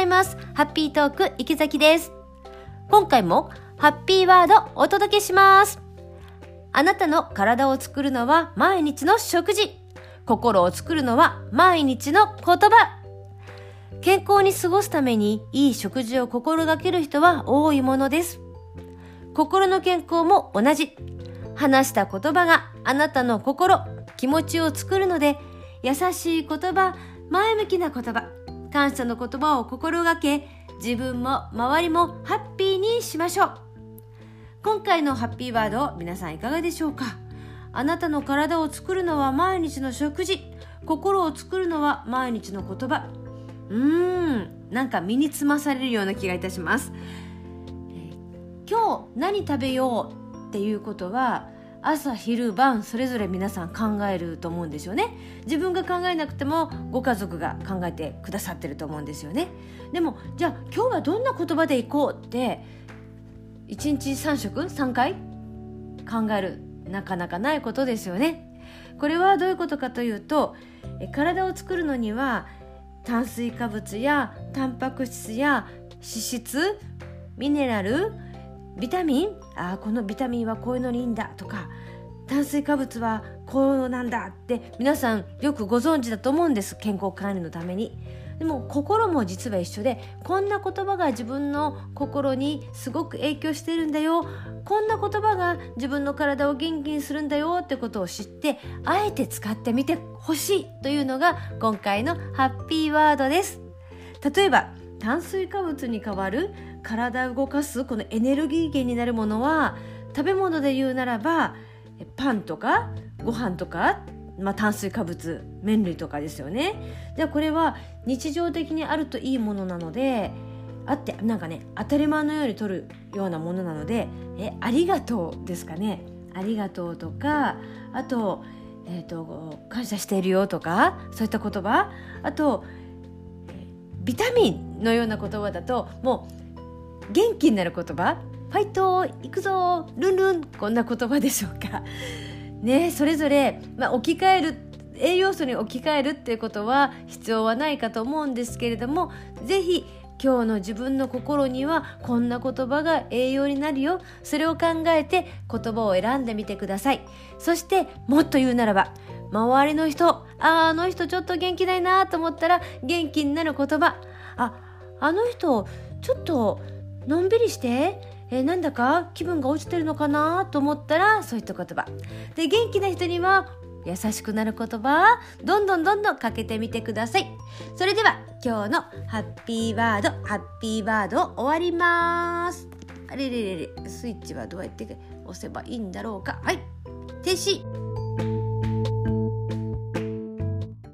ざいます。ハッピートーク池崎です。今回もハッピーワードお届けします。あなたの体を作るのは毎日の食事。心を作るのは毎日の言葉。健康に過ごすためにいい食事を心がける人は多いものです。心の健康も同じ。話した言葉があなたの心、気持ちを作るので、優しい言葉、前向きな言葉、感謝の言葉を心がけ、自分も周りもハッピーにしましょう。今回のハッピーワード、皆さんいかがでしょうか？あなたの体を作るのは毎日の食事、心を作るのは毎日の言葉。うーん、なんか身につまされるような気がいたします。今日何食べようっていうことは朝昼晩それぞれ皆さん考えると思うんですよね。自分が考えなくてもご家族が考えてくださってると思うんですよね。でもじゃあ今日はどんな言葉でいこうって1日3食3回考えるなかなかないことですよね。これはどういうことかというと体を作るのには炭水化物やタンパク質や脂質ミネラルビタミンあこのビタミンはこういうのにいいんだとか炭水化物はこうなんだって皆さんよくご存知だと思うんです健康管理のために。でも心も実は一緒でこんな言葉が自分の心にすごく影響してるんだよ。こんな言葉が自分の体を元気にするんだよってことを知ってあえて使ってみてほしいというのが今回のハッピーワードです。例えば炭水化物に代わる体を動かすこのエネルギー源になるものは食べ物で言うならばパンとかご飯とか、まあ、炭水化物麺類とかですよね。じゃこれは日常的にあるといいものなのであってなんかね当たり前のように取るようなものなのでえありがとうですかね。ありがとうとかあと,、えー、と感謝しているよとかそういった言葉。あとビタミンのような言葉だともう元気になる言葉。ファイト行くぞルンルンこんな言葉でしょうか。ねそれぞれ、まあ、置き換える栄養素に置き換えるっていうことは必要はないかと思うんですけれども是非今日の自分の心にはこんな言葉が栄養になるよ。それを考えて言葉を選んでみてください。そしてもっと言うならば周りの人ああの人ちょっと元気ないなと思ったら元気になる言葉。ああの人ちょっとのんびりして。えーなんだか気分が落ちてるのかなと思ったらそういった言葉。で元気な人には優しくなる言葉どんどんどんどんかけてみてください。それでは今日のハッピーワードハッピーワードを終わります。あれれれれスイッチはどうやって押せばいいんだろうか。はい。停止。